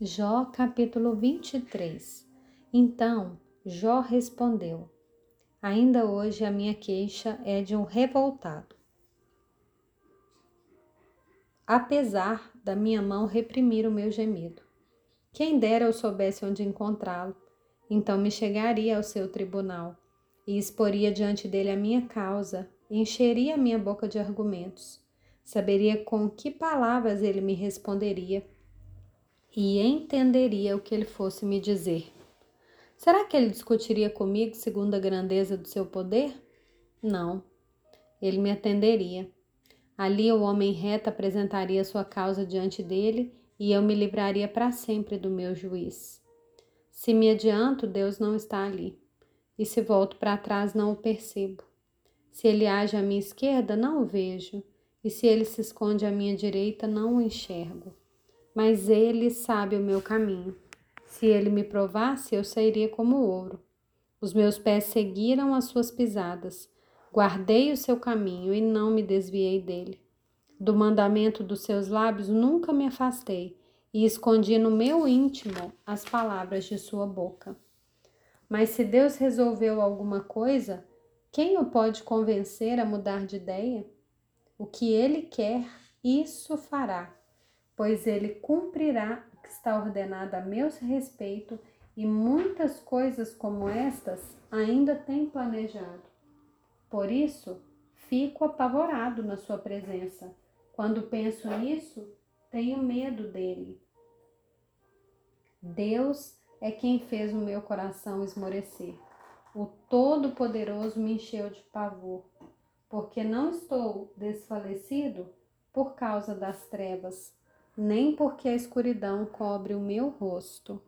Jó capítulo 23 Então Jó respondeu: Ainda hoje a minha queixa é de um revoltado. Apesar da minha mão reprimir o meu gemido. Quem dera eu soubesse onde encontrá-lo, então me chegaria ao seu tribunal e exporia diante dele a minha causa e encheria a minha boca de argumentos. Saberia com que palavras ele me responderia e entenderia o que ele fosse me dizer. Será que ele discutiria comigo segundo a grandeza do seu poder? Não. Ele me atenderia. Ali o homem reto apresentaria sua causa diante dele e eu me livraria para sempre do meu juiz. Se me adianto, Deus não está ali. E se volto para trás, não o percebo. Se ele age à minha esquerda, não o vejo. E se ele se esconde à minha direita, não o enxergo mas ele sabe o meu caminho. Se ele me provasse, eu sairia como ouro. Os meus pés seguiram as suas pisadas. Guardei o seu caminho e não me desviei dele. Do mandamento dos seus lábios nunca me afastei e escondi no meu íntimo as palavras de sua boca. Mas se Deus resolveu alguma coisa, quem o pode convencer a mudar de ideia? O que ele quer, isso fará pois ele cumprirá o que está ordenado a meu respeito e muitas coisas como estas ainda tem planejado. Por isso, fico apavorado na sua presença. Quando penso nisso, tenho medo dele. Deus é quem fez o meu coração esmorecer. O Todo-Poderoso me encheu de pavor, porque não estou desfalecido por causa das trevas, nem porque a escuridão cobre o meu rosto.